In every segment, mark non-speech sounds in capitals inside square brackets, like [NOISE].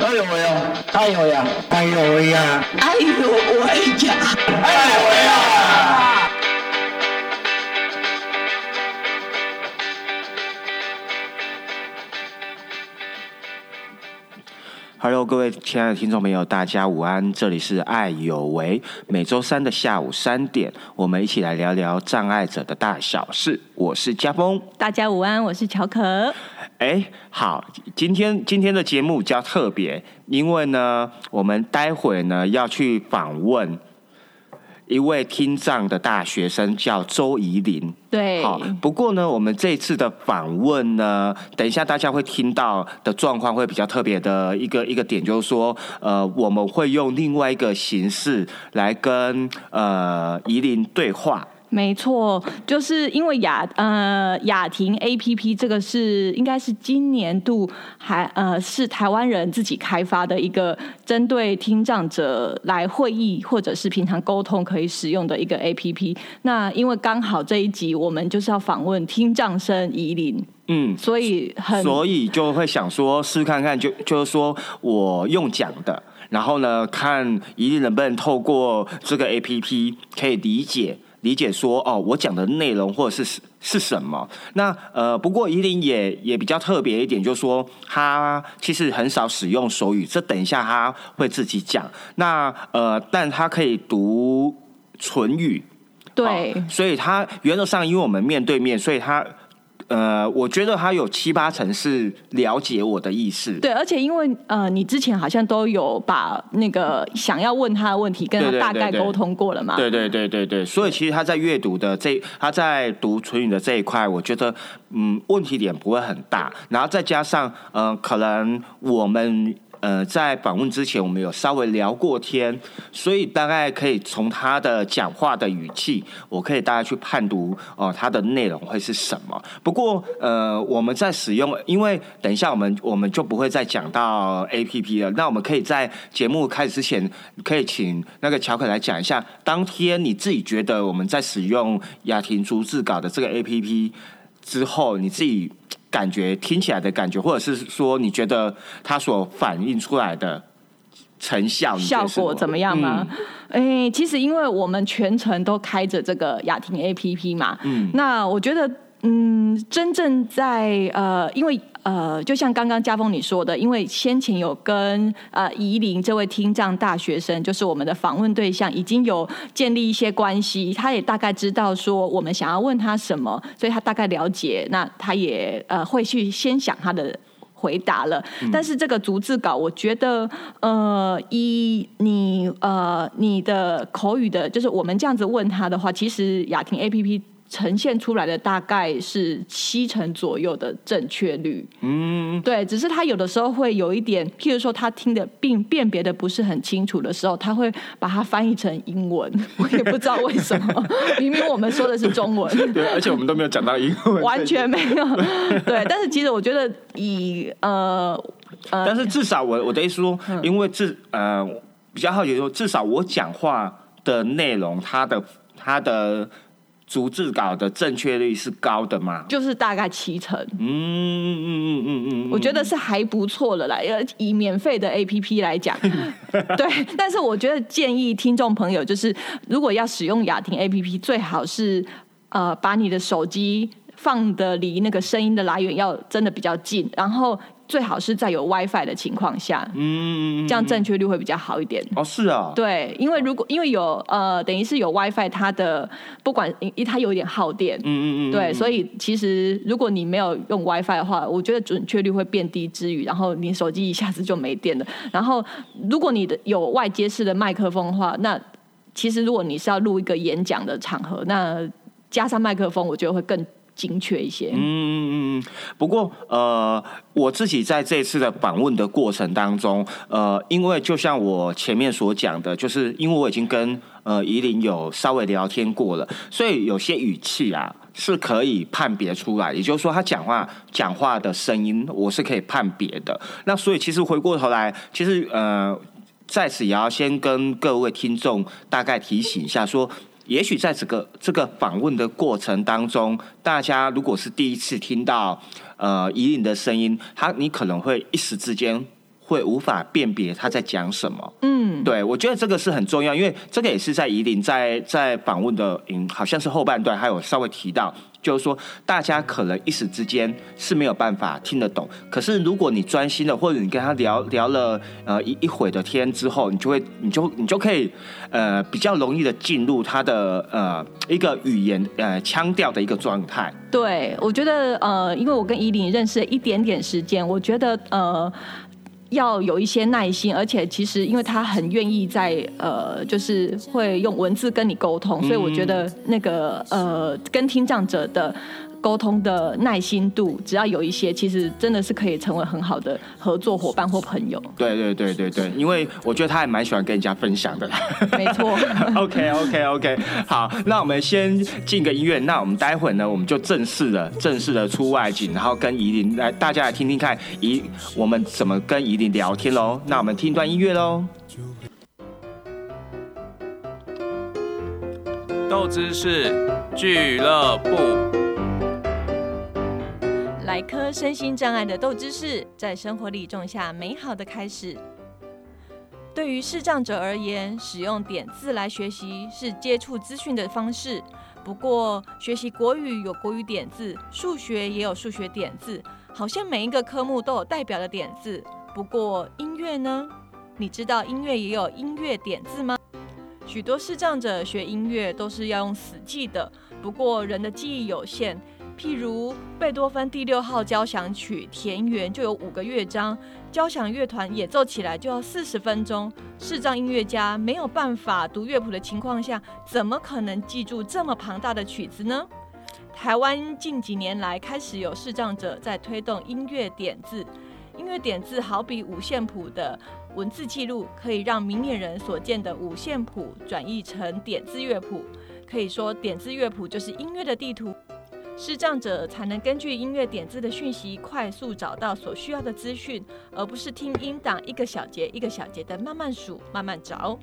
哎呦喂呀！哎呦喂呀！哎呦喂呀！哎呦喂呀！哎呦喂呀！Hello，各位亲爱的听众朋友，大家午安！这里是爱有为，每周三的下午三点，我们一起来聊聊障碍者的大小事。我是家峰。大家午安，我是乔可。哎，好，今天今天的节目比较特别，因为呢，我们待会呢要去访问一位听障的大学生，叫周怡林。对，好，不过呢，我们这次的访问呢，等一下大家会听到的状况会比较特别的一个一个点，就是说，呃，我们会用另外一个形式来跟呃怡林对话。没错，就是因为雅呃雅婷 A P P 这个是应该是今年度还呃是台湾人自己开发的一个针对听障者来会议或者是平常沟通可以使用的一个 A P P。那因为刚好这一集我们就是要访问听障生怡林，嗯，所以很所以就会想说试看看就，就是说我用讲的，然后呢，看一定能不能透过这个 A P P 可以理解理解说哦，我讲的内容或者是是什么。那呃，不过一定也也比较特别一点，就是说他其实很少使用手语，这等一下他会自己讲。那呃，但他可以读唇语，对哦所以他原则上，因为我们面对面，所以他呃，我觉得他有七八成是了解我的意思。对，而且因为呃，你之前好像都有把那个 [LAUGHS] 想要问他的问题跟他大概沟通过了嘛？对对对对对，所以其实他在阅读的这，他在读唇语的这一块，我觉得嗯问题点不会很大。然后再加上呃，可能我们呃在访问之前，我们有稍微聊过天，所以大概可以从他的讲话的语气，我可以大概去判读哦、他的内容会是什么。不过呃，我们在使用，因为等一下我们我们就不会再讲到 A P P 了，那我们可以在节目开始之前，可以请那个乔可来讲一下，当天你自己觉得我们在使用雅婷逐字稿的这个 A P P 之后，你自己感觉听起来的感觉，或者是说你觉得它所反映出来的成效效果怎么样吗？哎、其实因为我们全程都开着这个雅婷 A P P 嘛，嗯。那我觉得，嗯，真正在呃，因为呃，就像刚刚家峰你说的，因为先前有跟呃宜林这位听障大学生，就是我们的访问对象，已经有建立一些关系，他也大概知道说我们想要问他什么，所以他大概了解，那他也呃会去先想他的。回答了，但是这个逐字稿，我觉得，呃，以你呃你的口语的，就是我们这样子问他的话，其实雅婷 A P P 呈现出来的大概是七成左右的正确率。嗯，对，只是他有的时候会有一点，譬如说他听的并辨别的不是很清楚的时候，他会把它翻译成英文，[LAUGHS] 我也不知道为什么，[LAUGHS] 明明我们说的是中文。对，而且我们都没有讲到英文，完全没有，[LAUGHS] 对。但是其实我觉得以呃呃，但是至少我我的意思说，嗯因为至呃比较好奇说，至少我讲话的内容，它的它的逐字稿的正确率是高的嘛？就是大概七成，嗯嗯嗯嗯嗯，我觉得是还不错的啦。要，以免费的 APP 来讲，[LAUGHS] 对。但是我觉得建议听众朋友，就是如果要使用雅婷 APP，最好是呃把你的手机放的离那个声音的来源要真的比较近，然后最好是在有 WiFi 的情况下，嗯，这样正确率会比较好一点。哦是啊，对，因为如果因为有呃，等于是有 WiFi，它的不管它有一点耗电，嗯嗯嗯，对，所以其实如果你没有用 WiFi 的话，我觉得准确率会变低之余，然后你手机一下子就没电了。然后如果你的有外接式的麦克风的话，那其实如果你是要录一个演讲的场合，那加上麦克风，我觉得会更精确一些。嗯嗯嗯，不过呃，我自己在这次的访问的过程当中，呃，因为就像我前面所讲的，就是因为我已经跟呃怡琳有稍微聊天过了，所以有些语气啊是可以判别出来，也就是说他讲话讲话的声音我是可以判别的。那所以其实回过头来，其实呃。在此也要先跟各位听众大概提醒一下，说，也许在这个这个访问的过程当中，大家如果是第一次听到呃怡琳的声音，他你可能会一时之间会无法辨别他在讲什么。嗯，对，我觉得这个是很重要，因为这个也是在伊林在在访问的，嗯，好像是后半段还有稍微提到，就是说大家可能一时之间是没有办法听得懂，可是如果你专心的，或者你跟他聊聊了呃一一会的天之后，你就会你就你就可以呃比较容易的进入他的呃一个语言呃腔调的一个状态。对，我觉得呃，因为我跟依林认识了一点点时间，我觉得呃。要有一些耐心，而且其实因为他很愿意在呃，就是会用文字跟你沟通，所以我觉得那个呃，跟听障者的沟通的耐心度，只要有一些，其实真的是可以成为很好的合作伙伴或朋友。对对对对对，因为我觉得他还蛮喜欢跟人家分享的。没错。[LAUGHS] OK OK OK，好，那我们先进个音乐，那我们待会呢，我们就正式的正式的出外景，然后跟怡琳来，大家来听听看怡我们怎么跟怡琳聊天喽。那我们听一段音乐喽。豆知识俱乐部。来颗身心障碍的豆知识，在生活里种下美好的开始。对于视障者而言，使用点字来学习是接触资讯的方式。不过，学习国语有国语点字，数学也有数学点字，好像每一个科目都有代表的点字。不过，音乐呢？你知道音乐也有音乐点字吗？许多视障者学音乐都是要用死记的，不过人的记忆有限。譬如贝多芬第六号交响曲田园就有五个乐章，交响乐团演奏起来就要四十分钟。视障音乐家没有办法读乐谱的情况下，怎么可能记住这么庞大的曲子呢？台湾近几年来开始有视障者在推动音乐点字，音乐点字好比五线谱的文字记录，可以让明眼人所见的五线谱转译成点字乐谱。可以说，点字乐谱就是音乐的地图。视障者才能根据音乐点字的讯息，快速找到所需要的资讯，而不是听音档一个小节一个小节的慢慢数、慢慢找。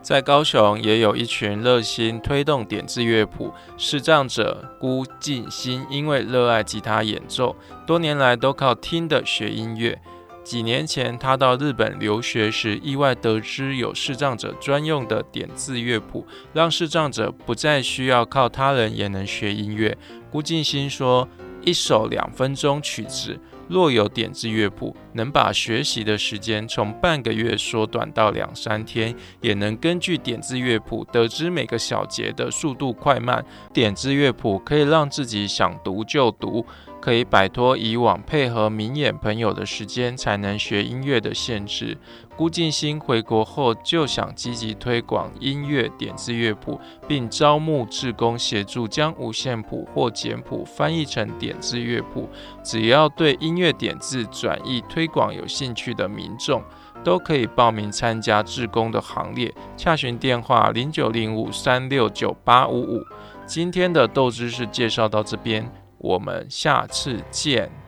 在高雄也有一群热心推动点字乐谱视障者辜静心，因为热爱吉他演奏，多年来都靠听的学音乐。几年前，他到日本留学时，意外得知有视障者专用的点字乐谱，让视障者不再需要靠他人也能学音乐。吴静心说：“一首两分钟曲子，若有点字乐谱，能把学习的时间从半个月缩短到两三天，也能根据点字乐谱得知每个小节的速度快慢。点字乐谱可以让自己想读就读。”可以摆脱以往配合明眼朋友的时间才能学音乐的限制。辜静心回国后就想积极推广音乐点字乐谱，并招募志工协助将五线谱或简谱翻译成点字乐谱。只要对音乐点字转译推广有兴趣的民众，都可以报名参加志工的行列。洽询电话：零九零五三六九八五五。今天的豆知识介绍到这边。我们下次见。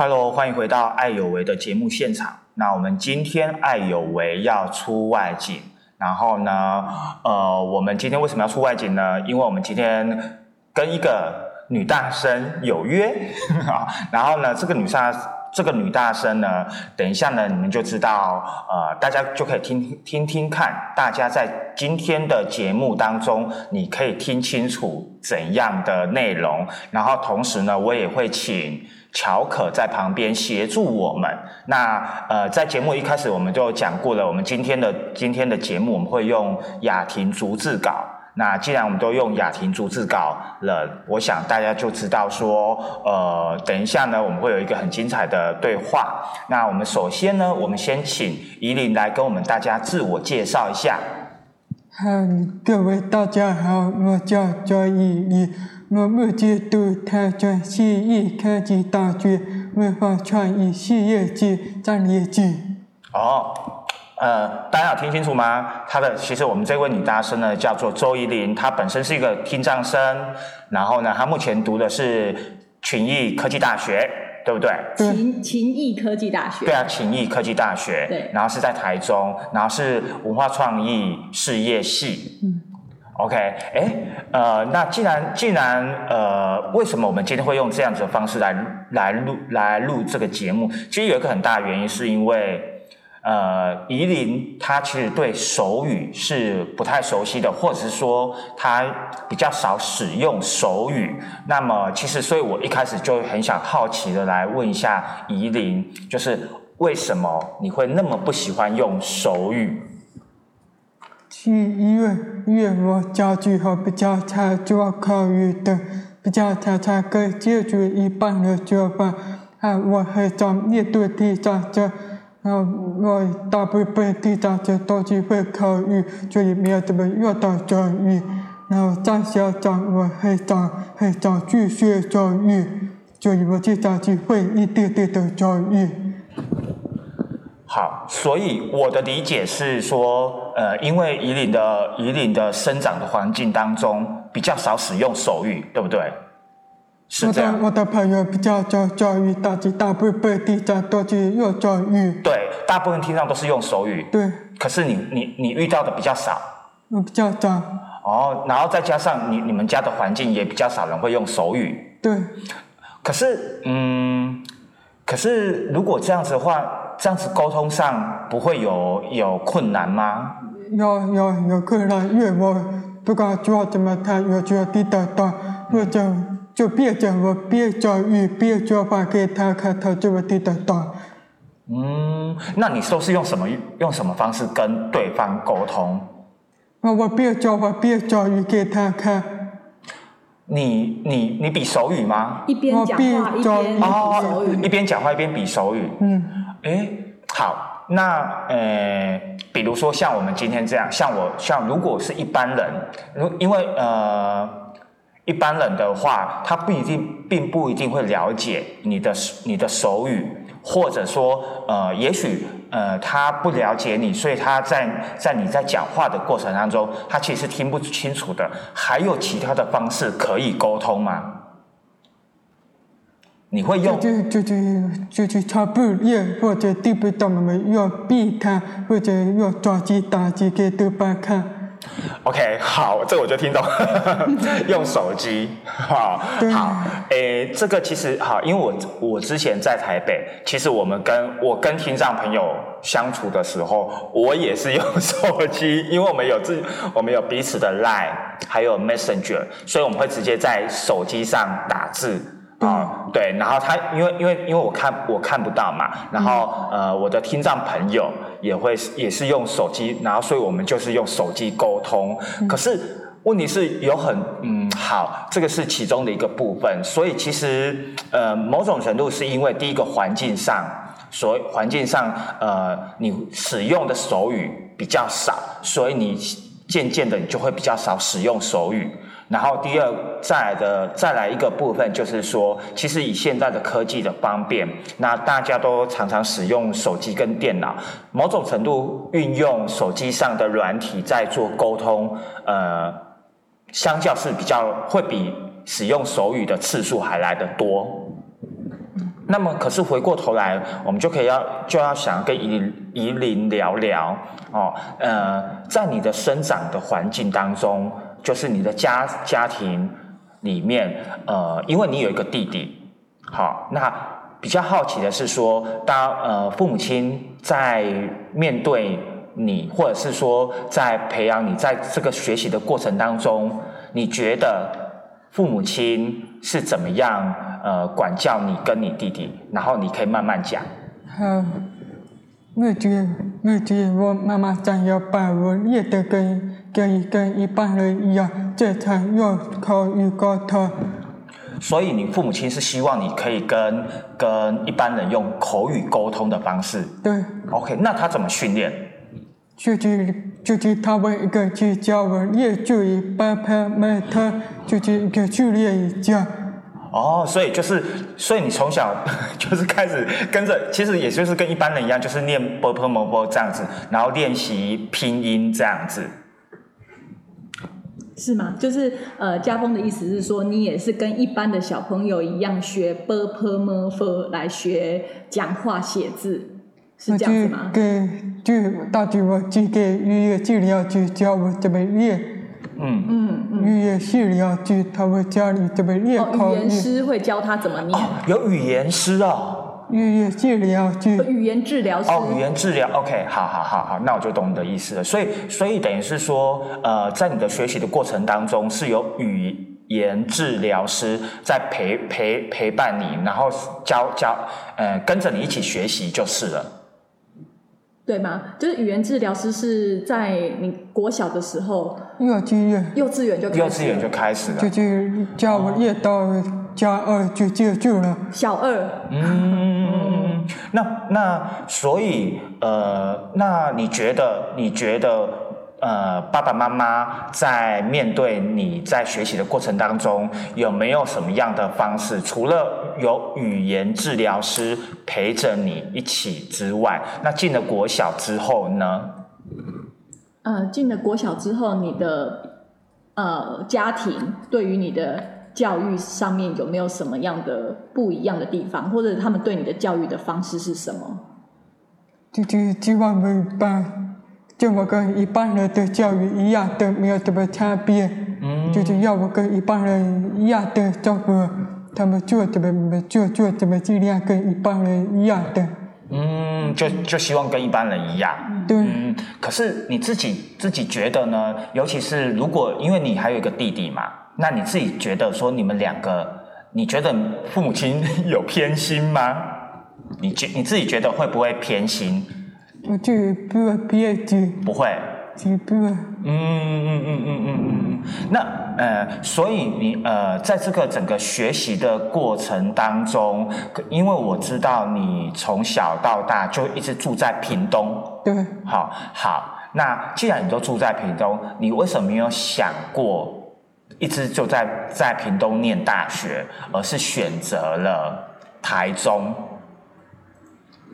Hello，欢迎回到爱有为的节目现场。那我们今天爱有为要出外景，然后呢，呃，我们今天为什么要出外景呢？因为我们今天跟一个女大生有约啊。[LAUGHS] 然后呢，这个女大这个女大生呢，等一下呢，你们就知道，呃，大家就可以听听听看，大家在今天的节目当中，你可以听清楚怎样的内容。然后同时呢，我也会请。乔可在旁边协助我们。那呃，在节目一开始我们就讲过了，我们今天的今天的节目我们会用雅婷逐字稿。那既然我们都用雅婷逐字稿了，我想大家就知道说，呃，等一下呢，我们会有一个很精彩的对话。那我们首先呢，我们先请怡琳来跟我们大家自我介绍一下。嗯，各位大家好，我叫周怡怡。我目前读台中市立科技大学文化创意事业及战略系。哦，呃，大家有听清楚吗？她的其实我们这位女大生呢叫做周怡琳，她本身是一个听障生，然后呢，她目前读的是群益科技大学，对不对？勤勤益科技大学。对啊，群益科技大学。对。然后是在台中，然后是文化创意事业系。嗯。OK，哎，呃，那既然既然呃，为什么我们今天会用这样子的方式来来录来录这个节目？其实有一个很大的原因，是因为呃，宜林他其实对手语是不太熟悉的，或者是说他比较少使用手语。那么，其实所以我一开始就很想好奇的来问一下宜林，就是为什么你会那么不喜欢用手语？是因为因为我家具和比较差，做口语的比较差，才可以解决一半的做法。啊，我很想面对第三者，然后我大部分第三者都是会口语，所以没有怎么用到手语。然后在校长，我很想很想去学手语，所以我至少是会一点点的手语。好，所以我的理解是说，呃，因为宜林的宜林的生长的环境当中比较少使用手语，对不对？是的这样。我的朋友比较教教育，但是大部分第三都是用教语。对，大部分听上都是用手语，对，可是你你你遇到的比较少我比较少。哦，然后再加上你你们家的环境也比较少人会用手语，对，可是嗯，可是如果这样子的话，这样子沟通上不会有有困难吗？有有有困难，因为我不管做怎么看，我就听得到，我就就变成我变教育变做法给他看，他就会听得到。嗯，那你都是用什么用什么方式跟对方沟通？那我变做法变教育给他看，你你你比手语吗？一边讲话一边比手语。一边讲话一边比手语。嗯，哎，好，那呃，比如说像我们今天这样，像我像如果是一般人，如因为呃一般人的话，他不一定并不一定会了解你的你的手语，或者说呃，也许呃他不了解你，所以他在在你在讲话的过程当中，他其实听不清楚的。还有其他的方式可以沟通吗？你会用就就是就是他不练或者听不懂，我们用避开或者用抓机打鸡给对方看。OK，好，这个我就听懂，[LAUGHS] 用手机，好，好，诶，这个其实好，因为我我之前在台北，其实我们跟我跟听障朋友相处的时候，我也是用手机，[LAUGHS] 因为我们有自我们有彼此的 Line，还有 Messenger，所以我们会直接在手机上打字。啊、对，然后他因为因为因为我看我看不到嘛，然后呃我的听障朋友也会也是用手机，然后所以我们就是用手机沟通。可是问题是有很嗯好，这个是其中的一个部分，所以其实呃某种程度是因为第一个环境上，所以环境上呃你使用的手语比较少，所以你渐渐的你就会比较少使用手语。然后第二，再来的再来一个部分就是说，其实以现在的科技的方便，那大家都常常使用手机跟电脑，某种程度运用手机上的软体在做沟通，呃，相较是比较会比使用手语的次数还来得多。那么，可是回过头来，我们就可以要就要想跟宜宜林聊聊哦，呃，在你的生长的环境当中，就是你的家家庭里面，呃，因为你有一个弟弟，好，那比较好奇的是说，当呃父母亲在面对你，或者是说在培养你在这个学习的过程当中，你觉得父母亲是怎么样呃管教你跟你弟弟？然后你可以慢慢讲。好，我觉得我觉得我妈妈想要把我练得跟跟跟一般人一样，这才有口语沟通。所以你父母亲是希望你可以跟跟一般人用口语沟通的方式。对，OK，那他怎么训练？就是就是他们一个去教我练就一般拍买他就是一个去练一下。哦，所以就是，所以你从小 [LAUGHS] 就是开始跟着，其实也就是跟一般人一样，就是念 b p m b 这样子，然后练习拼音这样子。是吗？就是呃，家风的意思是说，你也是跟一般的小朋友一样学 b p m f 来学讲话写字，是这样子吗？给就大舅我去给语言治疗去教我怎么练。嗯，嗯嗯。语言治疗去他们教你怎么练哦，口语言语？师会教他怎么念。哦，有语言师哦，语言治疗师语言治疗师。哦，语言治疗，OK，好好好好，那我就懂你的意思了。所以，所以等于是说，呃，在你的学习的过程当中，是有语言治疗师在陪陪陪伴你，然后教教，呃，跟着你一起学习就是了。对吗？就是语言治疗师是在你国小的时候，幼稚园幼稚园就开始幼稚园就开始了就。是教我越到加二就就就了。小二，嗯，那那所以呃，那你觉得你觉得呃，爸爸妈妈在面对你在学习的过程当中，有没有什么样的方式？除了有语言治疗师陪着你一起之外，那进了国小之后呢？呃，进了国小之后，你的呃家庭对于你的教育上面有没有什么样的不一样的地方，或者他们对你的教育的方式是什么？就就希望没把就我跟一般人的教育一样的，没有什么差别。嗯就是要我跟一般人一样的照顾他们做怎么做做怎么尽量跟一般人一样的。嗯，就就希望跟一般人一样。对，可是你自己自己觉得呢？尤其是如果因为你还有一个弟弟嘛，那你自己觉得说你们两个，你觉得父母亲 [LAUGHS] 有偏心吗？你觉你自己觉得会不会偏心？我就不会别的，不会。就不会。嗯嗯嗯嗯嗯嗯嗯。那呃，所以你呃，在这个整个学习的过程当中，因为我知道你从小到大就一直住在屏东，对，好好，那既然你都住在屏东，你为什么没有想过一直就在在屏东念大学，而是选择了台中。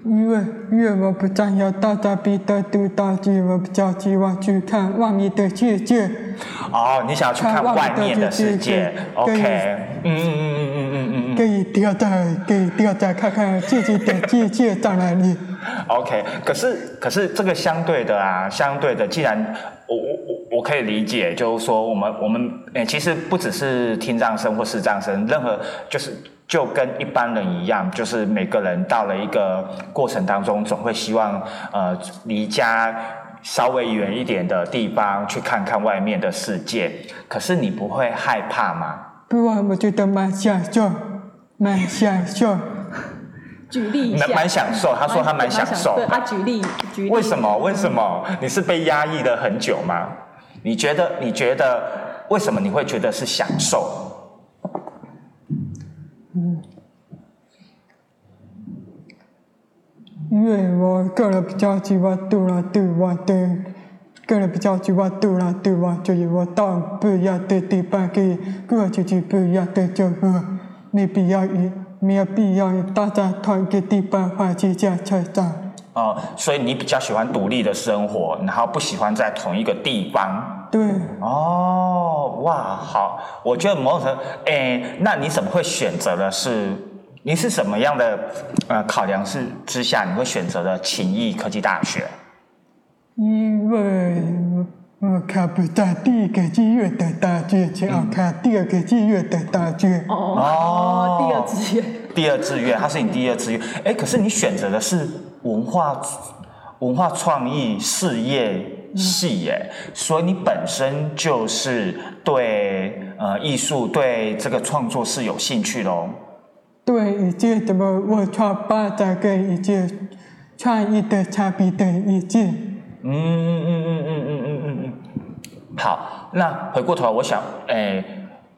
因为因为我不想要大家彼得读大学，我比较希望去看外面的世界。哦，你想要去看外面的世界 ,？OK，嗯嗯嗯嗯嗯嗯嗯，可以掉在可以掉在看看自己的世界在哪里。[LAUGHS] OK，可是可是这个相对的啊，相对的，既然我我我我可以理解，就是说我们我们诶，其实不只是听障生或视障生，任何就是。就跟一般人一样，就是每个人到了一个过程当中，总会希望呃离家稍微远一点的地方去看看外面的世界。可是你不会害怕吗？不我觉得蛮享受，蛮享受。举例一下，蛮蛮享受他说他蛮享受对啊，举例举例，为什么？为什么？你是被压抑了很久吗？你觉得？你觉得为什么你会觉得是享受？嗯因为我个人比较喜欢独来独往的，个人比较喜欢独来独往，就是我到不一样的地方可以过去去不一样的生活，没必要与没有必要与大家同一个地方花去这样成长。哦、所以你比较喜欢独立的生活，然后不喜欢在同一个地方。对，哦，哇，好，我觉得某种程度，诶，那你怎么会选择的是？你是什么样的呃考量是之下，你会选择的勤益科技大学？因为我看不到第一个志愿的大学，只要看第二个志愿的大学。哦哦第二志愿，第二志愿，它是你第二志愿。哎，可是你选择的是文化文化创意事业系耶，所以你本身就是对呃艺术、对这个创作是有兴趣的哦。对一些怎么文创发展跟一些创意的差别的意见。嗯嗯嗯嗯嗯嗯嗯嗯。好，那回过头来，我想，诶，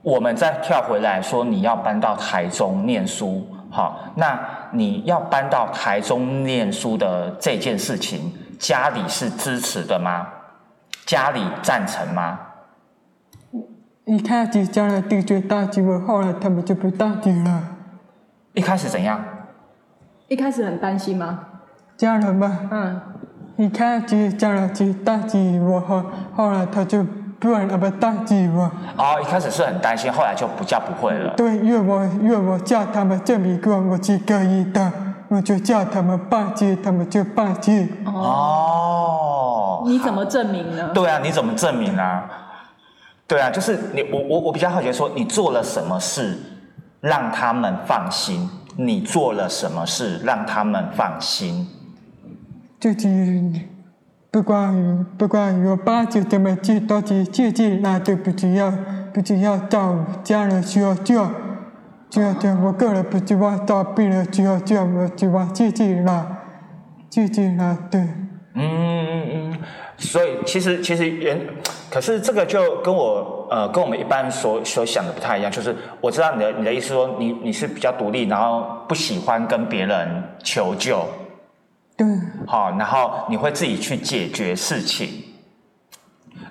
我们再跳回来说，你要搬到台中念书，好，那你要搬到台中念书的这件事情，家里是支持的吗？家里赞成吗？一开始家人拒绝大学，我后来他们就不大学了。一开始怎样？一开始很担心吗？家人嘛，嗯，一开始家人去大学我，后后来他就不让他们大学我。哦，一开始是很担心，后来就不叫不会了。对，因为我因为我叫他们证明过我是可以的，我就叫他们放弃，他们就放弃。哦，你怎么证明呢？对啊，你怎么证明啊？对啊，就是你我我我比较好奇说，你做了什么事让他们放心？你做了什么事让他们放心？就是不管不管有八九怎么去，都是自己来的，不只要不只要找家人需要救，需要救。我个人不希望找别人需要救，我希望自己来，自己来对。嗯嗯嗯，所以其实其实原，可是这个就跟我呃跟我们一般所所想的不太一样，就是我知道你的你的意思说你你是比较独立，然后不喜欢跟别人求救，对，好，然后你会自己去解决事情，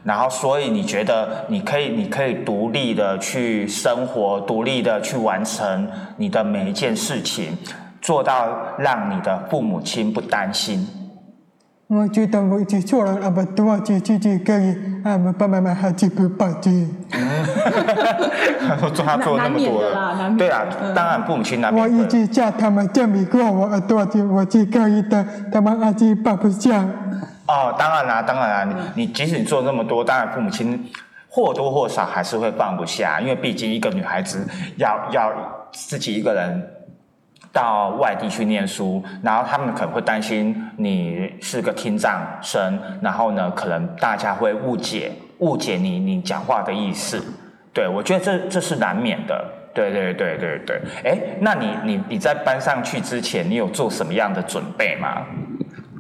然后所以你觉得你可以你可以独立的去生活，独立的去完成你的每一件事情，做到让你的父母亲不担心。我觉得我已经做了那么多，就自己可以，啊，爸爸妈妈还是不放心。做他做那么多难免的啦难免对啊，当然父母亲难免我会一直叫他们证明过我耳朵就我是可以的，他们还是放不下。哦，当然啦、当然啦、你你即使你做那么多，当然父母亲或多或少还是会放不下，因为毕竟一个女孩子要要自己一个人到外地去念书，然后他们可能会担心你是个听障生，然后呢，可能大家会误解误解你你讲话的意思。对，我觉得这这是难免的。对对对对对，哎，那你你你在搬上去之前，你有做什么样的准备吗？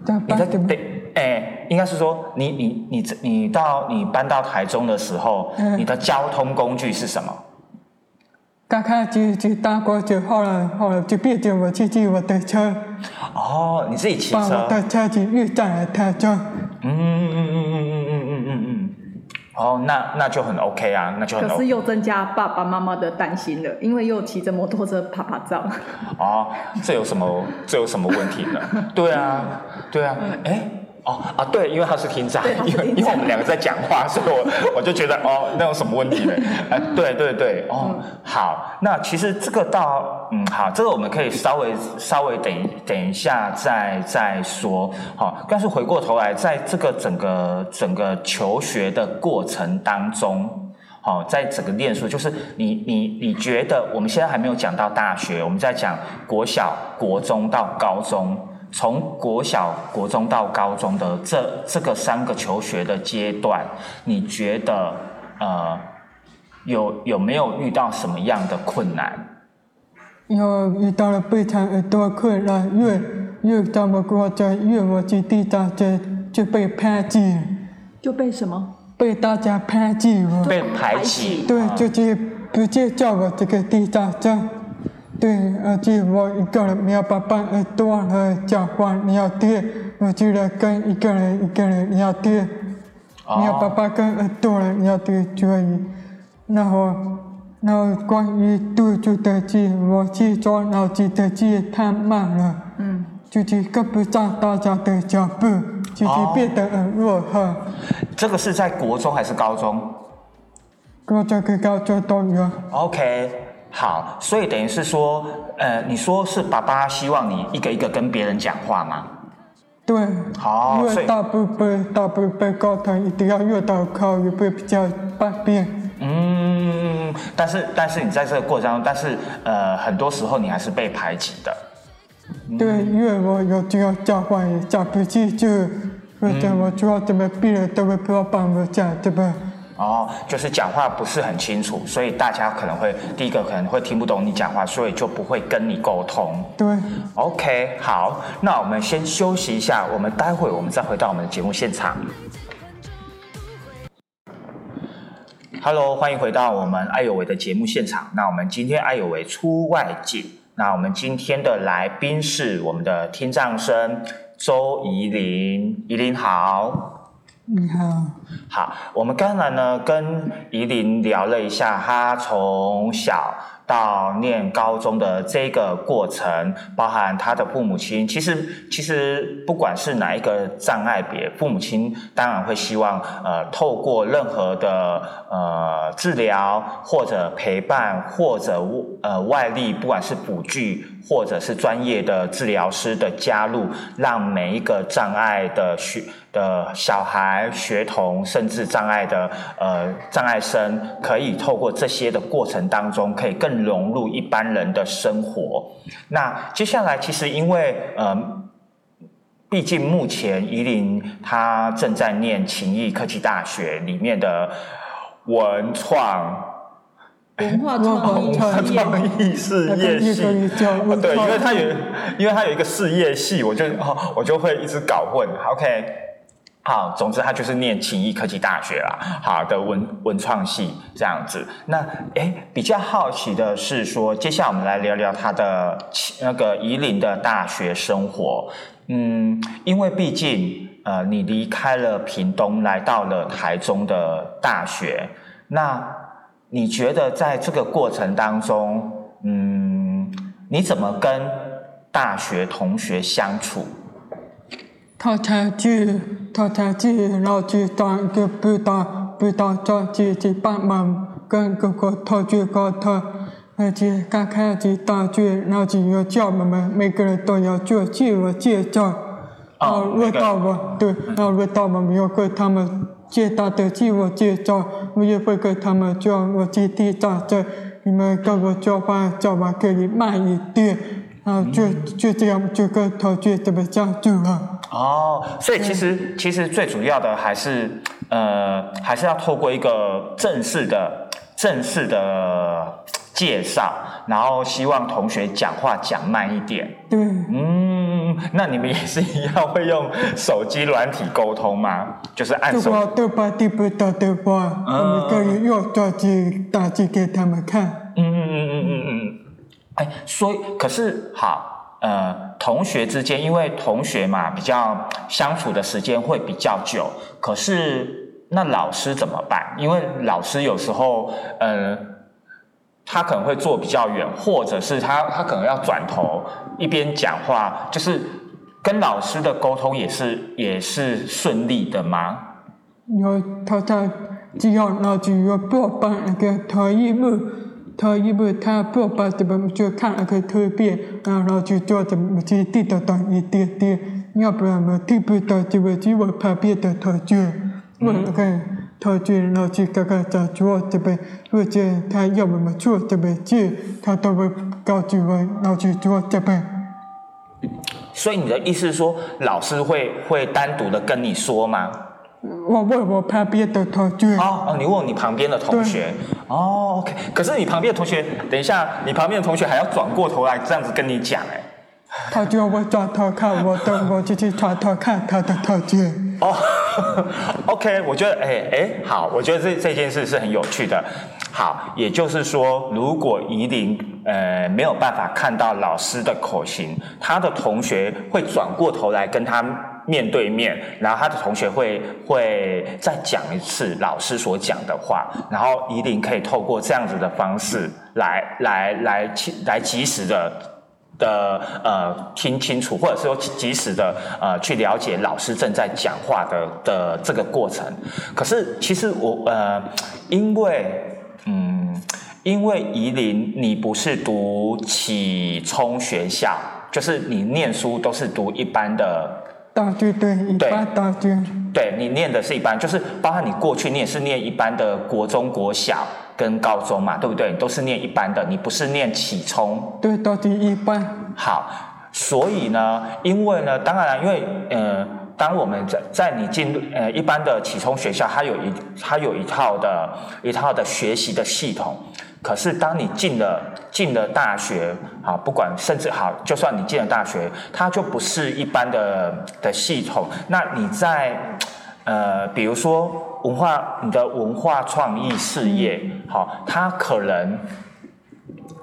但你在八点对，哎，应该是说你你你你到你搬到台中的时候，嗯你的交通工具是什么？刚开始就搭过去，后来后来就变成我自己我的车，哦，你自己骑把我车？的车子运上来台中。嗯嗯嗯嗯嗯嗯嗯嗯嗯。哦，那那就很 OK 啊，那就很可是。又增加爸爸妈妈的担心了，因为又骑着摩托车拍拍照。哦，这有什么这有什么问题呢？对啊，对啊，哎。哦啊，对，因为他是听障，对他是因为因为我们两个在讲话，所以我 [LAUGHS] 我就觉得哦，那有什么问题呢？哎，[LAUGHS] 对对对，哦，好，那其实这个到嗯好，这个我们可以稍微稍微等一等一下再再说，好，但是回过头来，在这个整个整个求学的过程当中，好，在整个念书，就是你你你觉得我们现在还没有讲到大学，我们在讲国小、国中到高中，从国小、国中到高中的这这个三个求学的阶段，你觉得呃有有没有遇到什么样的困难？有遇到了非常多困难，越越到我国家，越我去地大家就被排挤，就被什么？被大家排挤。被排挤？对，就是不接叫我这个地大家。对，而且我一个人没有办法耳朵和讲话聊天，我觉得跟一个人一个人聊天，没有办法跟耳朵人聊天，所以，然后，然后关于读书的记，我去做脑子的记太慢了，嗯，就是跟不上大家的脚步，就是变得很落后，这个是在国中还是高中国中跟高中都有。？OK，好，所以等于是说，呃，你说是爸爸希望你一个一个跟别人讲话吗？对，好因为大部分大部分沟通一定要越到靠越会比较方便。嗯，但是但是你在这个过程当中，但是呃，很多时候你还是被排挤的。对，因为我有就要交换也讲不进去，或者我说怎么别人都会不要帮我讲，对吧？哦，就是讲话不是很清楚，所以大家可能会第一个可能会听不懂你讲话，所以就不会跟你沟通。对，OK，好，那我们先休息一下，我们待会我们再回到我们的节目现场。Hello，欢迎回到我们艾有为的节目现场。那我们今天艾有为出外景，那我们今天的来宾是我们的听障生周怡琳，怡琳好。你好，好，我们刚才呢跟怡琳聊了一下，她从小到念高中的这个过程，包含他的父母亲，其实其实不管是哪一个障碍别，父母亲当然会希望呃透过任何的呃治疗或者陪伴或者呃外力，不管是辅具或者是专业的治疗师的加入，让每一个障碍的学的小孩、学童，甚至障碍的呃障碍生，可以透过这些的过程当中，可以更融入一般人的生活。那接下来，其实因为呃，毕竟目前宜林他正在念勤益科技大学里面的文创。[LAUGHS] 文化创意事业系，对，对，因为他有，因为他有一个事业系，我就哦，我就会一直搞混。OK，好，总之他就是念勤益科技大学啦，好的文文创系这样子。那哎，比较好奇的是说，接下来我们来聊聊他的那个宜林的大学生活。嗯，因为毕竟呃，你离开了屏东，来到了台中的大学，那。你觉得在这个过程当中，嗯，你怎么跟大学同学相处？他才去，他才去，老师当个不当不当做自己帮忙跟各个同学沟通，而且刚开始大学老师要教我们每个人都要做自我介绍，然后轮到我，对，然后轮到我们要跟他们。接他的自我介绍，我也会给他们讲我今天早上你们跟我做饭，做完可以慢一点，然后就就这样就跟同学怎么相处了。哦，所以其实其实最主要的还是呃，还是要透过一个正式的正式的介绍，然后希望同学讲话讲慢一点。对。嗯。那你们也是一样会用手机软体沟通吗？就是按手。的话，都把听不到的话，我们可以用手机打字给他们看。嗯嗯嗯嗯嗯嗯。哎，所以可是好，呃，同学之间，因为同学嘛，比较相处的时间会比较久。可是那老师怎么办？因为老师有时候，呃，他可能会坐比较远，或者是他他可能要转头。一边讲话，就是跟老师的沟通也是也是顺利的吗？因为他在只要老师有报班那个特一部，他因为他报班这边就看了个图片，然后去做怎么去听得到一点点，要不然我听不到就会去我旁边的同学，我看同学老师刚刚在做这边，或者他要我们做怎么去，他都会告诉我老师做这边。所以你的意思是说，老师会会单独的跟你说吗？我问我旁边的同学。哦哦，你问你旁边的同学。哦，OK。可是你旁边的同学，等一下，你旁边的同学还要转过头来这样子跟你讲，哎。他叫我转头看，我等我就去转头看他的同学。哦，OK，我觉得，哎哎，好，我觉得这这件事是很有趣的。好，也就是说，如果宜林呃没有办法看到老师的口型，他的同学会转过头来跟他面对面，然后他的同学会会再讲一次老师所讲的话，然后宜林可以透过这样子的方式来来来来及时的的呃听清楚，或者说及时的呃去了解老师正在讲话的的这个过程。可是其实我呃因为。嗯，因为宜林你不是读启聪学校，就是你念书都是读一般的大学，对，一般大学。对你念的是一般，就是包括你过去你也是念一般的国中、国小跟高中嘛，对不对？都是念一般的，你不是念启聪。对，到底一般。好，所以呢，因为呢，当然，因为呃。当我们在在你进入呃一般的启聪学校，它有一它有一套的一套的学习的系统。可是当你进了进了大学，啊不管甚至好，就算你进了大学，它就不是一般的的系统。那你在呃比如说文化你的文化创意事业，好，它可能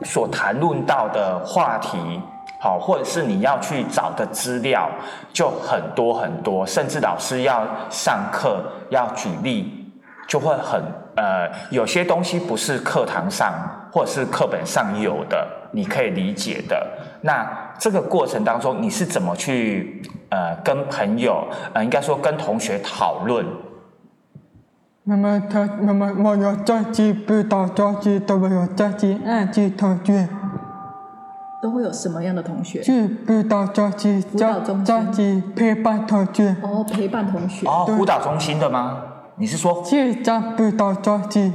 所谈论到的话题。好，或者是你要去找的资料就很多很多，甚至老师要上课要举例，就会很呃，有些东西不是课堂上或者是课本上有的，你可以理解的。那这个过程当中，你是怎么去呃跟朋友呃应该说跟同学讨论？那么他那么我有自己不到自己都没有自己按自己同学。都会会有什么样的同学？去辅导中心、辅导中心家级陪伴同学，哦，陪伴同学。哦，辅导中心的吗？你是说县长辅导中心，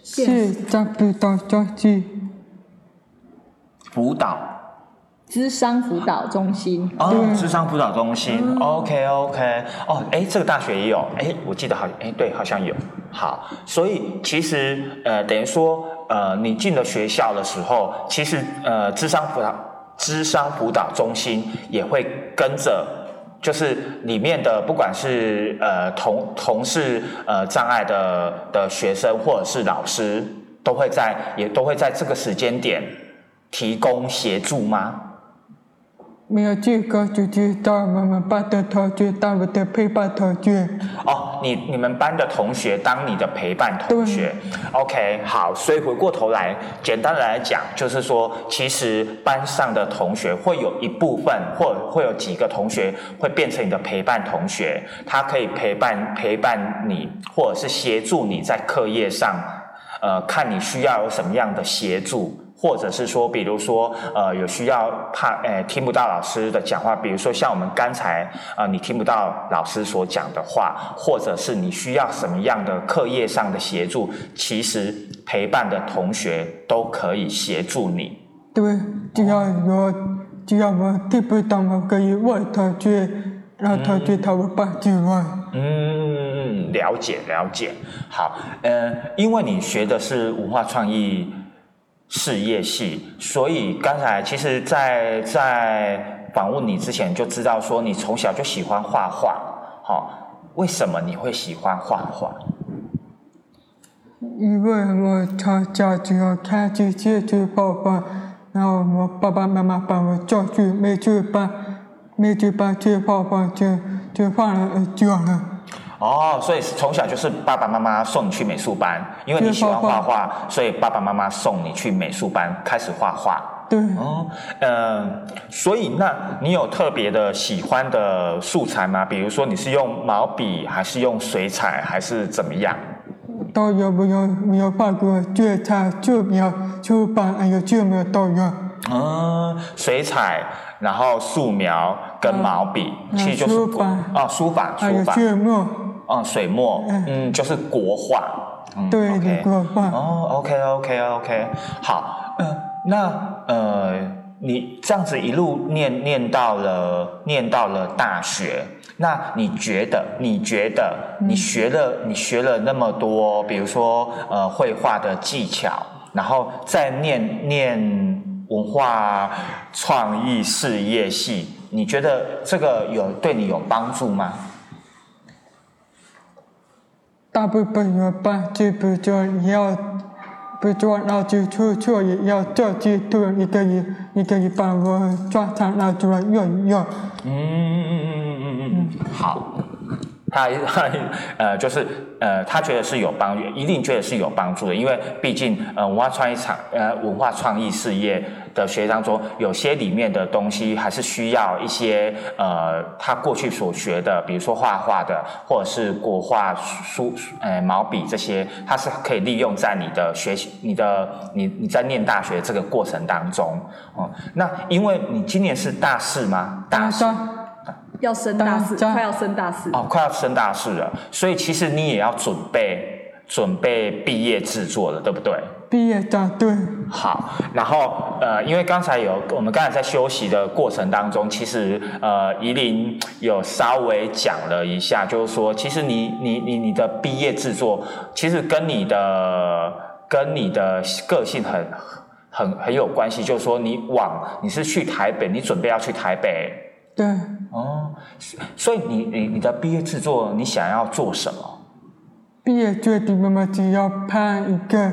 县县长辅导中心，辅导？智商辅导中心。哦，智商辅导中心。OK OK。哦，哎，这个大学也有。哎，我记得好，哎，对，好像有。好，所以其实呃，等于说呃，你进了学校的时候，其实呃，智商辅导智商辅导中心也会跟着。就是里面的不管是呃同同事呃障碍的的学生或者是老师，都会在也都会在这个时间点提供协助吗？没有这个就知道我们班的同学当我的陪伴同学。哦，你你们班的同学当你的陪伴同学，OK，好，所以回过头来，简单的来讲，就是说，其实班上的同学会有一部分，或会有几个同学会变成你的陪伴同学，他可以陪伴陪伴你，或者是协助你在课业上，呃，看你需要有什么样的协助。或者是说，比如说，呃，有需要怕，呃，听不到老师的讲话，比如说像我们刚才，啊，你听不到老师所讲的话，或者是你需要什么样的课业上的协助，其实陪伴的同学都可以协助你。对，只要有只要我听不懂，我可以问他去，让他去他会帮助我。嗯，了解了解。好，呃，因为你学的是文化创意。事业系，所以刚才其实，在在访问你之前就知道说你从小就喜欢画画，好，为什么你会喜欢画画？因为我从小就要看这些去画画，然后我爸爸妈妈把我叫去美术班，美术班去画画就就画了很久了。哦，所以从小就是爸爸妈妈送你去美术班，因为你喜欢画画，所以爸爸妈妈送你去美术班开始画画。对。哦，呃，所以那你有特别的喜欢的素材吗？比如说你是用毛笔，还是用水彩，还是怎么样？都有，没有没有画过水彩、素描、书法，还有素描都有。嗯，水彩，然后素描跟毛笔，其实就是书法哦，书法，书法。水墨。哦，水墨，嗯，就是国画，嗯对 OK 国画哦，OK OK OK，好，嗯、那呃，你这样子一路念念到了念到了大学，那你觉得你觉得你学了你学了那么多，比如说呃绘画的技巧，然后再念念文化创意事业系，你觉得这个有对你有帮助吗？大部分有帮助，比如说你要，比如说老师出错也要做记录，你可以，你可以帮我抓上老师来用一用。嗯嗯嗯嗯嗯嗯，好。他他 [LAUGHS] 呃，就是呃，他觉得是有帮助，一定觉得是有帮助的，因为毕竟呃，文化创意厂呃，文化创意事业的学当中，有些里面的东西还是需要一些呃，他过去所学的，比如说画画的，或者是国画书呃毛笔这些，它是可以利用在你的学习、你的你你在念大学这个过程当中哦、那因为你今年是大四吗？大四。要升大四，大家快要升大四。哦，快要升大四了，所以其实你也要准备准备毕业制作了，对不对？毕业的对，好，然后呃，因为刚才有我们刚才在休息的过程当中，其实呃，怡琳有稍微讲了一下，就是说，其实你你你你的毕业制作，其实跟你的跟你的个性很很很有关系，就是说你往你是去台北，你准备要去台北。对，哦，所以你你你的毕业制作，你想要做什么？毕业决定妈妈只要拍一个，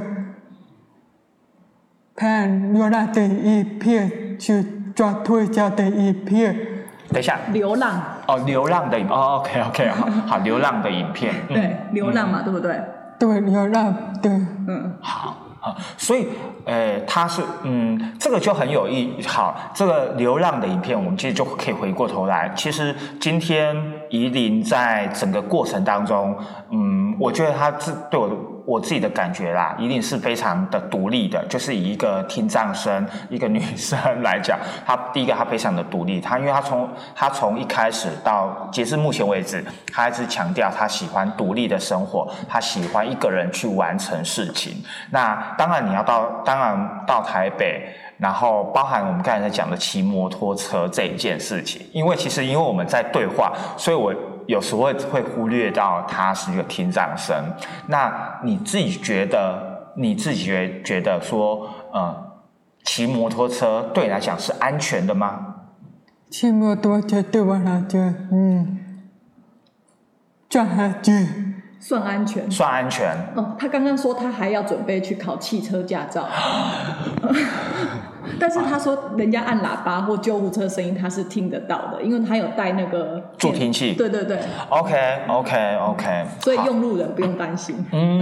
拍流浪的一片，去抓推销的一片。等一下，流浪，哦，流浪的影哦，OK OK，好，好，[LAUGHS] 流浪的影片，嗯。对，流浪嘛，对不对？对，流浪对，嗯，好啊，所以，呃，它是，嗯，这个就很有意好，这个流浪的影片，我们其实就可以回过头来，其实今天怡琳在整个过程当中，嗯，我觉得她自对我我自己的感觉啦，一定是非常的独立的。就是以一个听障生、一个女生来讲，她第一个她非常的独立。她因为她从她从一开始到截至目前为止，她一直强调她喜欢独立的生活，她喜欢一个人去完成事情。那当然你要到，当然到台北。然后包含我们刚才在讲的骑摩托车这一件事情，因为其实因为我们在对话，所以我有时候会会忽略到他是一个听障生。那你自己觉得，你自己觉觉得说，呃，骑摩托车对你来讲是安全的吗？骑摩托车对我来讲，嗯，算安全。算安全。哦，他刚刚说他还要准备去考汽车驾照。但是他说，人家按喇叭或救护车声音，他是听得到的，因为他有带那个助听器。对对对。OK OK OK。所以用路人不用担心。嗯，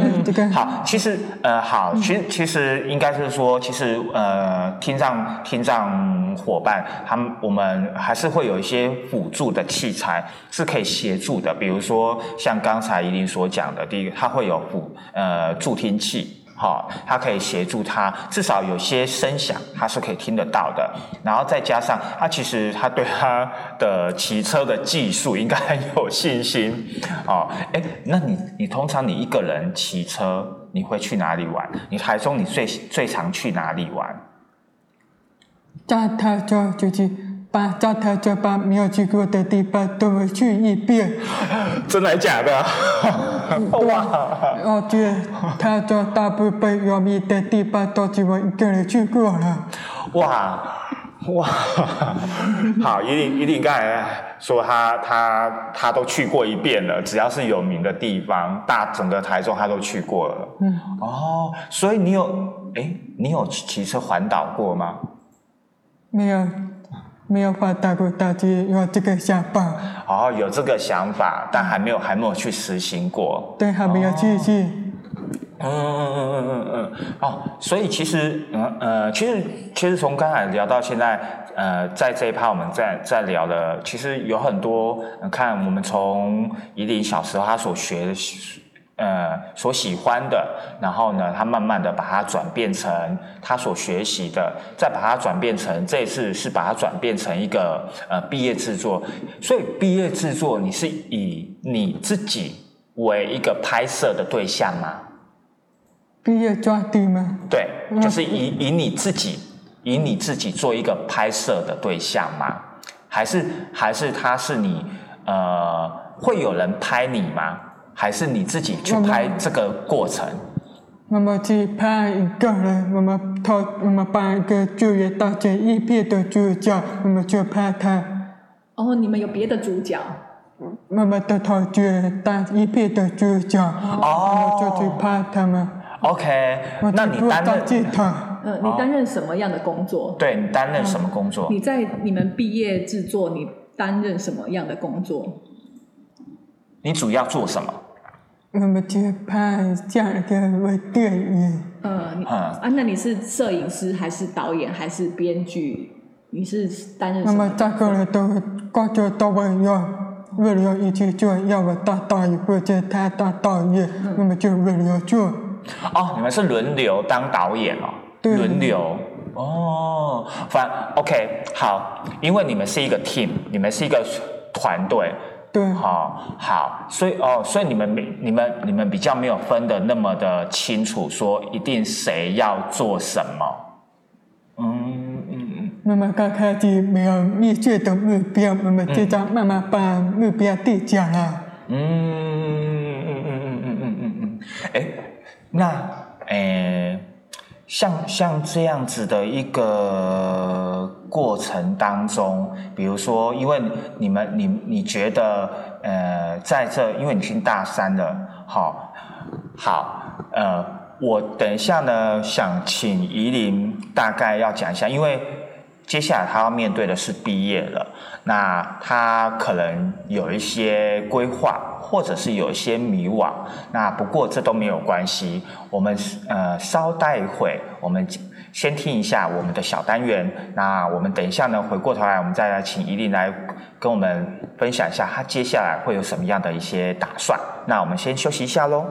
好，其实呃，好，其实其实应该是说，其实呃，听障听障伙伴，他们我们还是会有一些辅助的器材是可以协助的，比如说像刚才依琳所讲的，第一个，它会有辅呃助听器。好，它可以协助他，至少有些声响，他是可以听得到的。然后再加上他其实他对他的骑车的技术应该很有信心。[LAUGHS] 哦，哎，那你你通常你一个人骑车，你会去哪里玩？你台中你最最常去哪里玩？在台中就是。把在台就把没有去过的地方都会去一遍，[LAUGHS] 真的假的？[LAUGHS] 哇！我觉得台中大部分有名的地方都只我一个人去过了。哇哇！[LAUGHS] 好，一定一定刚才说他他他都去过一遍了，只要是有名的地方，大整个台中他都去过了。嗯。哦，所以你有哎，你有骑车环岛过吗？没有。没有发大过大街，有这个想法。哦，有这个想法，但还没有还没有去实行过。对，还没有去去。嗯嗯嗯嗯嗯嗯。哦，所以其实，嗯呃，其实其实从刚才聊到现在，呃，在这一趴我们在在聊的，其实有很多，看我们从怡琳小时候他所学的。呃，所喜欢的，然后呢，他慢慢的把它转变成他所学习的，再把它转变成这次是把它转变成一个呃毕业制作。所以毕业制作，你是以你自己为一个拍摄的对象吗？毕业抓地吗？对，就是以以你自己以你自己做一个拍摄的对象吗？还是还是他是你呃会有人拍你吗？还是你自己去拍这个过程？我们去拍一个人，我们他我们把一个主角当成一片的主角，我们就拍他。哦，你们有别的主角？我们的头角当一片的主角，哦，我们就去拍他们。OK，那你担任？嗯，你担任什么样的工作？对你担任什么工作？你在你们毕业制作，你担任什么样的工作？你主要做什么？我们就拍这样的电影。嗯，啊，那你是摄影师还是导演还是编剧？你是担任什么？我们三个人都工作都会要，为了一起做，要么当导演或者他当导演，那么就轮流做。哦，你们是轮流当导演哦？轮流。哦，反 OK 好，因为你们是一个 team，你们是一个团队。对，好，好，所以哦，所以你们没，你们你们比较没有分的那么的清楚，说一定谁要做什么，嗯嗯嗯。妈妈刚开始没有明确的目标，我们就在慢慢把目标定下来。嗯嗯嗯嗯嗯嗯嗯嗯嗯，哎，那诶。像像这样子的一个过程当中，比如说，因为你们你你觉得呃，在这，因为你已经大三了，好，好，呃，我等一下呢，想请怡琳大概要讲一下，因为接下来他要面对的是毕业了，那他可能有一些规划，或者是有一些迷惘。那不过这都没有关系，我们呃稍待一会，我们先听一下我们的小单元。那我们等一下呢，回过头来我们再来请依琳来跟我们分享一下他接下来会有什么样的一些打算。那我们先休息一下喽。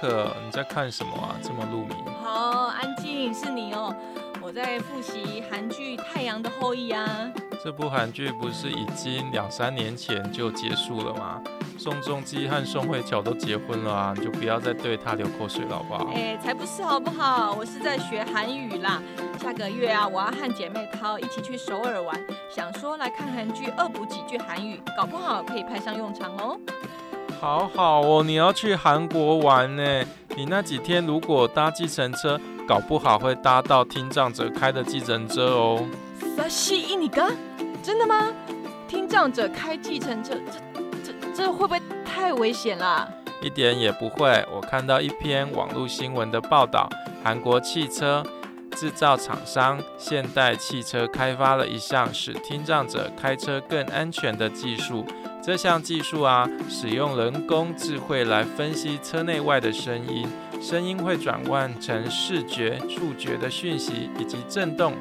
你在看什么啊？这么入迷？好，安静，是你哦。我在复习韩剧《太阳的后裔》啊。这部韩剧不是已经两三年前就结束了吗？宋仲基和宋慧乔都结婚了啊，你就不要再对他流口水了，好不好？哎，才不是好不好？我是在学韩语啦。下个月啊，我要和姐妹涛一起去首尔玩，想说来看韩剧，恶补几句韩语，搞不好可以派上用场哦。好好哦，你要去韩国玩呢？你那几天如果搭计程车，搞不好会搭到听障者开的计程车哦。啥西伊尼嘎，真的吗？听障者开计程车，这这这会不会太危险啦？一点也不会。我看到一篇网络新闻的报道，韩国汽车制造厂商现代汽车开发了一项使听障者开车更安全的技术。这项技术啊，使用人工智慧来分析车内外的声音，声音会转换成视觉、触觉的讯息以及震动，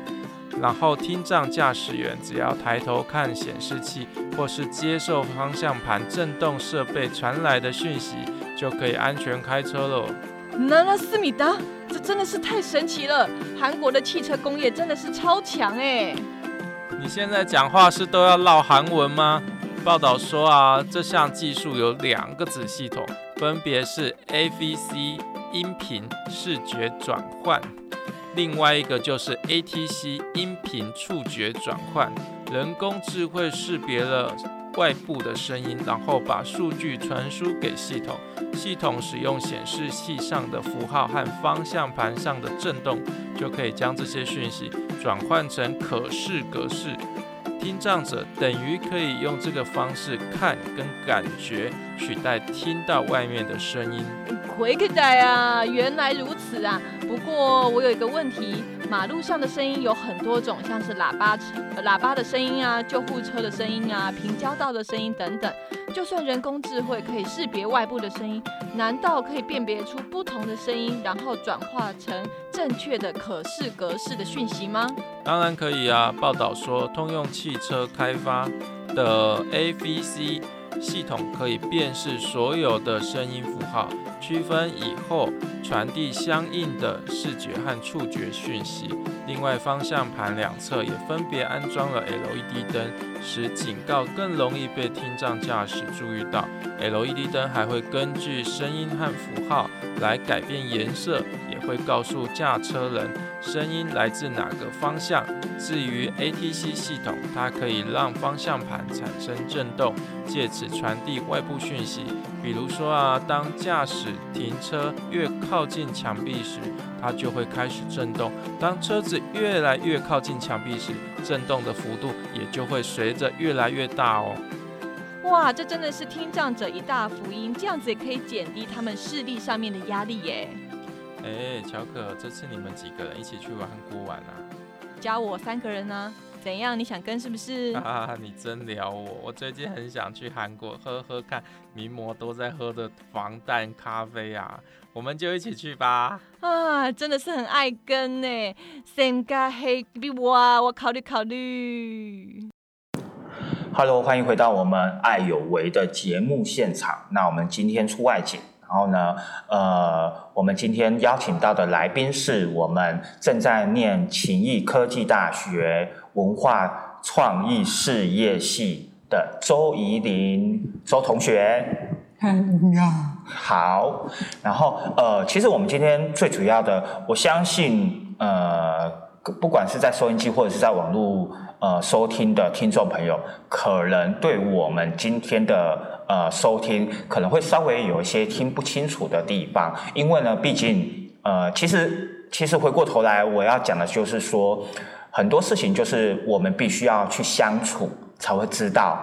然后听障驾驶员只要抬头看显示器，或是接受方向盘震动设备传来的讯息，就可以安全开车喽。那那思密达，这真的是太神奇了！韩国的汽车工业真的是超强哎！你现在讲话是都要唠韩文吗？报道说啊，这项技术有两个子系统，分别是 AVC 音频视觉转换，另外一个就是 ATC 音频触觉转换。人工智慧识别了外部的声音，然后把数据传输给系统，系统使用显示器上的符号和方向盘上的震动，就可以将这些讯息转换成可视格式。听障者等于可以用这个方式看跟感觉取代听到外面的声音。回个代啊，原来如此啊！不过我有一个问题，马路上的声音有很多种，像是喇叭、喇叭的声音啊、救护车的声音啊、平交道的声音等等。就算人工智慧可以识别外部的声音，难道可以辨别出不同的声音，然后转化成正确的可视格式的讯息吗？当然可以啊！报道说，通用汽车开发的 AVC 系统可以辨识所有的声音符号，区分以后传递相应的视觉和触觉讯息。另外，方向盘两侧也分别安装了 LED 灯，使警告更容易被听障驾驶注意到。LED 灯还会根据声音和符号来改变颜色，会告诉驾车人声音来自哪个方向。至于 ATC 系统，它可以让方向盘产生震动，借此传递外部讯息。比如说啊，当驾驶停车越靠近墙壁时，它就会开始震动；当车子越来越靠近墙壁时，震动的幅度也就会随着越来越大哦。哇，这真的是听障者一大福音，这样子也可以减低他们视力上面的压力耶。哎，乔可，这次你们几个人一起去韩国玩啊？加我三个人呢？怎样？你想跟是不是？啊，你真撩我！我最近很想去韩国喝喝看名模都在喝的防弹咖啡啊，我们就一起去吧。啊，真的是很爱跟呢。三个黑比我，我考虑考虑。Hello，欢迎回到我们爱有为的节目现场。那我们今天出外景，然后呢，呃，我们今天邀请到的来宾是我们正在念勤益科技大学文化创意事业系的周怡琳周同学。哎呀，好，然后呃，其实我们今天最主要的，我相信呃，不管是在收音机或者是在网络呃收听的听众朋友，可能对我们今天的呃收听，可能会稍微有一些听不清楚的地方，因为呢，毕竟呃，其实其实回过头来，我要讲的就是说，很多事情就是我们必须要去相处才会知道。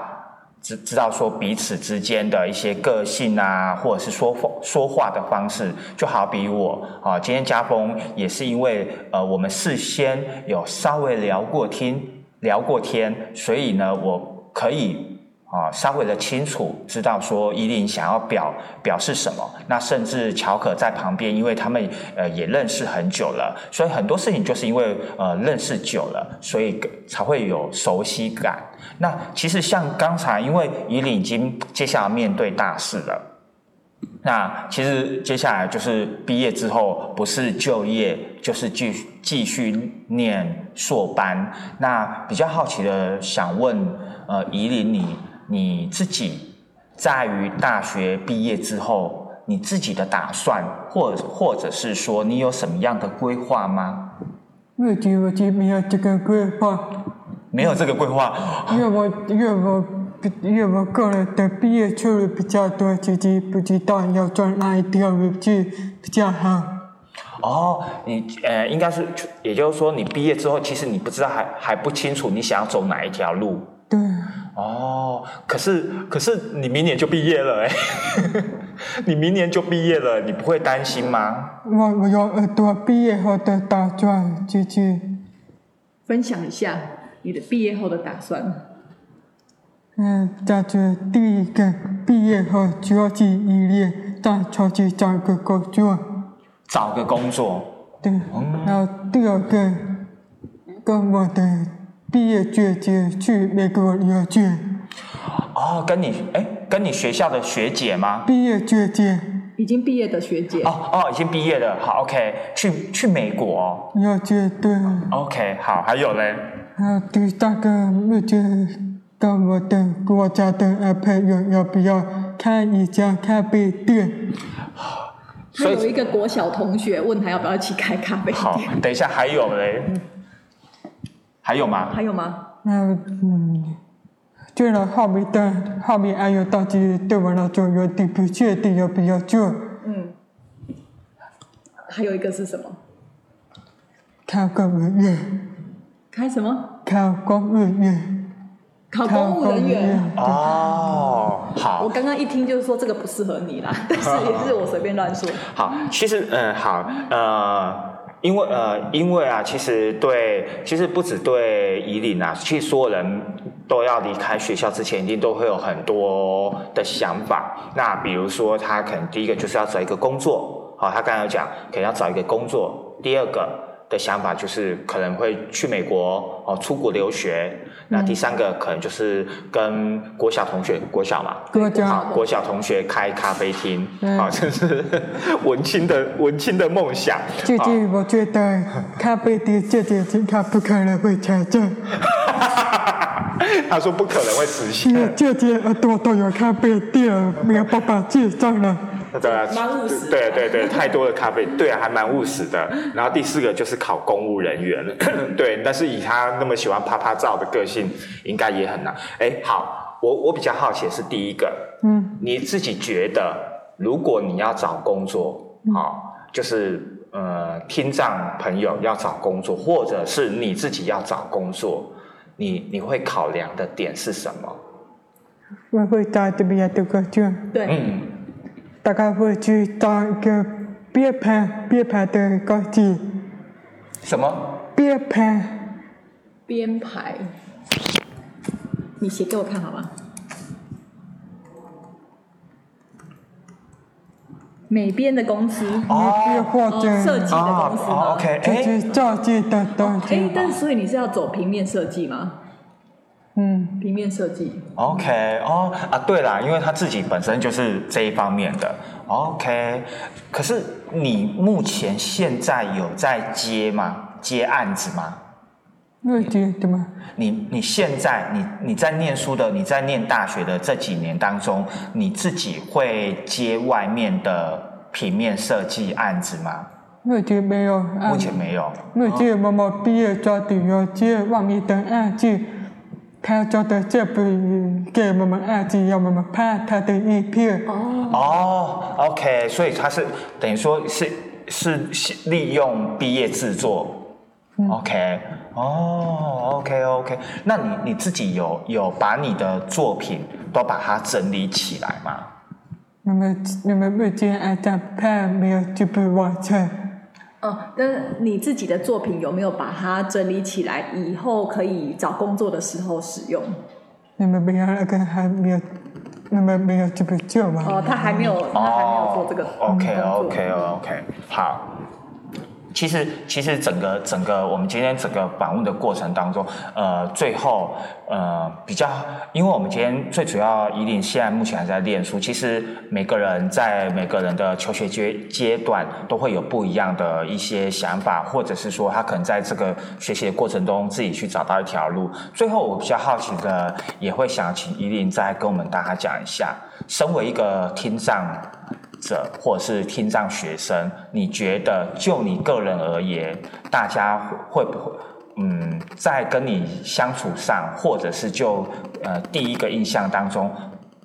知知道说彼此之间的一些个性啊，或者是说话说话的方式，就好比我啊，今天家峰也是因为呃，我们事先有稍微聊过天，聊过天，所以呢，我可以。啊，稍微的清楚知道说依琳想要表表示什么，那甚至乔可在旁边，因为他们呃也认识很久了，所以很多事情就是因为呃认识久了，所以才会有熟悉感。那其实像刚才，因为依琳已经接下来面对大事了，那其实接下来就是毕业之后不是就业，就是继继续念硕班。那比较好奇的想问呃依琳你。你自己在于大学毕业之后，你自己的打算，或或者是说你有什么样的规划吗？目前我就没有这个规划。没有这个规划。因为我因为我因为我个人的毕业出路比较多，自己不知道要走哪一条路去比较好。哦，你呃，应该是，也就是说，你毕业之后，其实你不知道还还不清楚你想要走哪一条路。对。哦，可是可是你明年就毕业了哎，[LAUGHS] 你明年就毕业了，你不会担心吗？我我有耳朵毕业后的打算，姐姐。分享一下你的毕业后的打算。嗯，大学第一个毕业后就要去一年，再出去找个工作。找个工作。对。然后第二个，跟我的。毕业姐姐去美国留学。哦，跟你哎，跟你学校的学姐吗？毕业姐姐。已经毕业的学姐。哦哦，已经毕业了，好，OK，去去美国。留学对。OK，好，还有嘞。啊，第三个目前到我的国家的朋友要不要开一家咖啡店？他有一个国小同学问他要不要一起开咖啡店。好，等一下还有嘞。还有吗？还有吗？嗯嗯，对了，后面的后面还有到底对我来说有点不确定，要不要做？嗯。还有一个是什么？考公务员。开什么？考公务员。考公务人员。哦，好。我刚刚一听就是说这个不适合你啦，但是也是我随便乱说。好，其实嗯，好，呃。因为呃，因为啊，其实对，其实不止对宜林啊，其实所有人都要离开学校之前，一定都会有很多的想法。那比如说，他可能第一个就是要找一个工作，好，他刚才讲可能要找一个工作。第二个的想法就是可能会去美国哦，出国留学。那第三个可能就是跟国小同学，国小嘛，好，国小同学开咖啡厅，好，这是 [LAUGHS] 文青的文青的梦想。姐姐，我觉得咖啡店姐姐他不可能会成真。他说不可能会实现。姐姐耳朵都有咖啡店，没有办法介绍了。对啊，对对对，太多的咖啡，对啊，还蛮务实的。[LAUGHS] 然后第四个就是考公务人员，[COUGHS] 对，但是以他那么喜欢啪啪照的个性，应该也很难。哎，好，我我比较好奇的是第一个，嗯，你自己觉得，如果你要找工作，好，就是呃，听障朋友要找工作，或者是你自己要找工作，你你会考量的点是什么？我会找这边的工作，对，嗯。大概会去当一个编排编排的高级。什么？编排。编排。你写给我看好吗？美编的公司。哦。设计的公司。OK。哎。设计的东西。哎，但所以你是要走平面设计吗？嗯，平面设计。OK，哦啊，对啦，因为他自己本身就是这一方面的。OK，可是你目前现在有在接吗？接案子吗？没有接的吗？你你现在你你在念书的，你在念大学的这几年当中，你自己会接外面的平面设计案子吗？目前没有。目前没有。目前妈妈毕业抓紧要接外面的案子。他做的这部给我们儿子要我们拍他的影片。哦，OK，所以他是等于说是是是利用毕业制作。OK，哦，OK OK，那你你自己有有把你的作品都把它整理起来吗？那么那么目前还在拍，没有这部完成。你自己的作品有没有把它整理起来，以后可以找工作的时候使用？你们没有那个还没有，那么没有这个旧吗。哦，他还没有，他还没有做这个哦 OK OK OK，好。其实，其实整个整个我们今天整个访问的过程当中，呃，最后呃比较，因为我们今天最主要一定现在目前还在练书，其实每个人在每个人的求学阶阶段都会有不一样的一些想法，或者是说他可能在这个学习的过程中自己去找到一条路。最后，我比较好奇的，也会想请依琳再跟我们大家讲一下，身为一个听障。者或者是听障学生，你觉得就你个人而言，大家会不会嗯，在跟你相处上，或者是就呃第一个印象当中，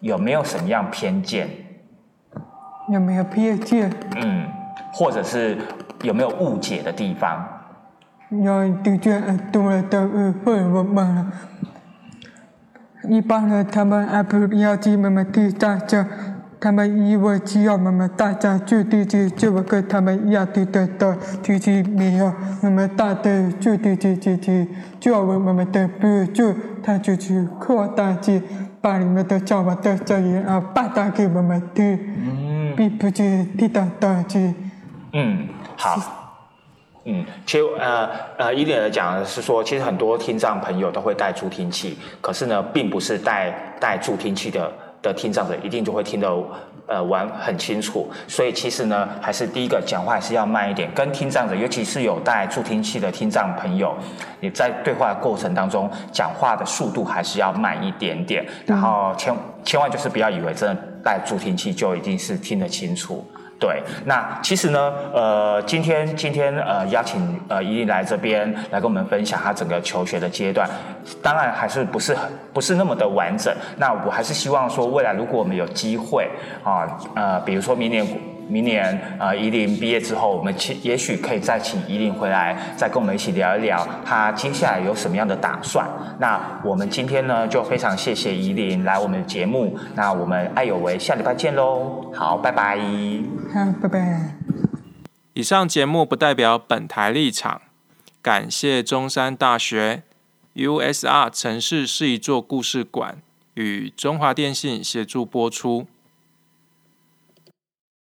有没有什么样偏见？有没有偏见？嗯，或者是有没有误解的地方？有的确很多人都误会我们了。一般人他们还不了解我们听障者。他们以为只要我们大家注地气，就会跟他们一样的得到，其实没有。我们大的注地气，其实作为我们的补助，他就是扩大去把你们的讲话的这样啊，把它给我们听，并不是听到大气。嗯，好。嗯，其实呃呃，一点的讲是说，其实很多听障朋友都会带助听器，可是呢，并不是带带助听器的。的听障者一定就会听得呃完很清楚，所以其实呢，还是第一个讲话还是要慢一点，跟听障者，尤其是有带助听器的听障朋友，你在对话的过程当中讲话的速度还是要慢一点点，然后千千万就是不要以为真的带助听器就一定是听得清楚。对，那其实呢，呃，今天今天呃邀请呃伊琳来这边来跟我们分享她整个求学的阶段，当然还是不是很不是那么的完整。那我还是希望说，未来如果我们有机会啊，呃，比如说明年。明年呃，依林毕业之后，我们请也许可以再请依林回来，再跟我们一起聊一聊他接下来有什么样的打算。那我们今天呢，就非常谢谢依林来我们的节目。那我们爱有为，下礼拜见喽！好，拜拜。好，拜拜。以上节目不代表本台立场，感谢中山大学 USR 城市是一座故事馆与中华电信协助播出。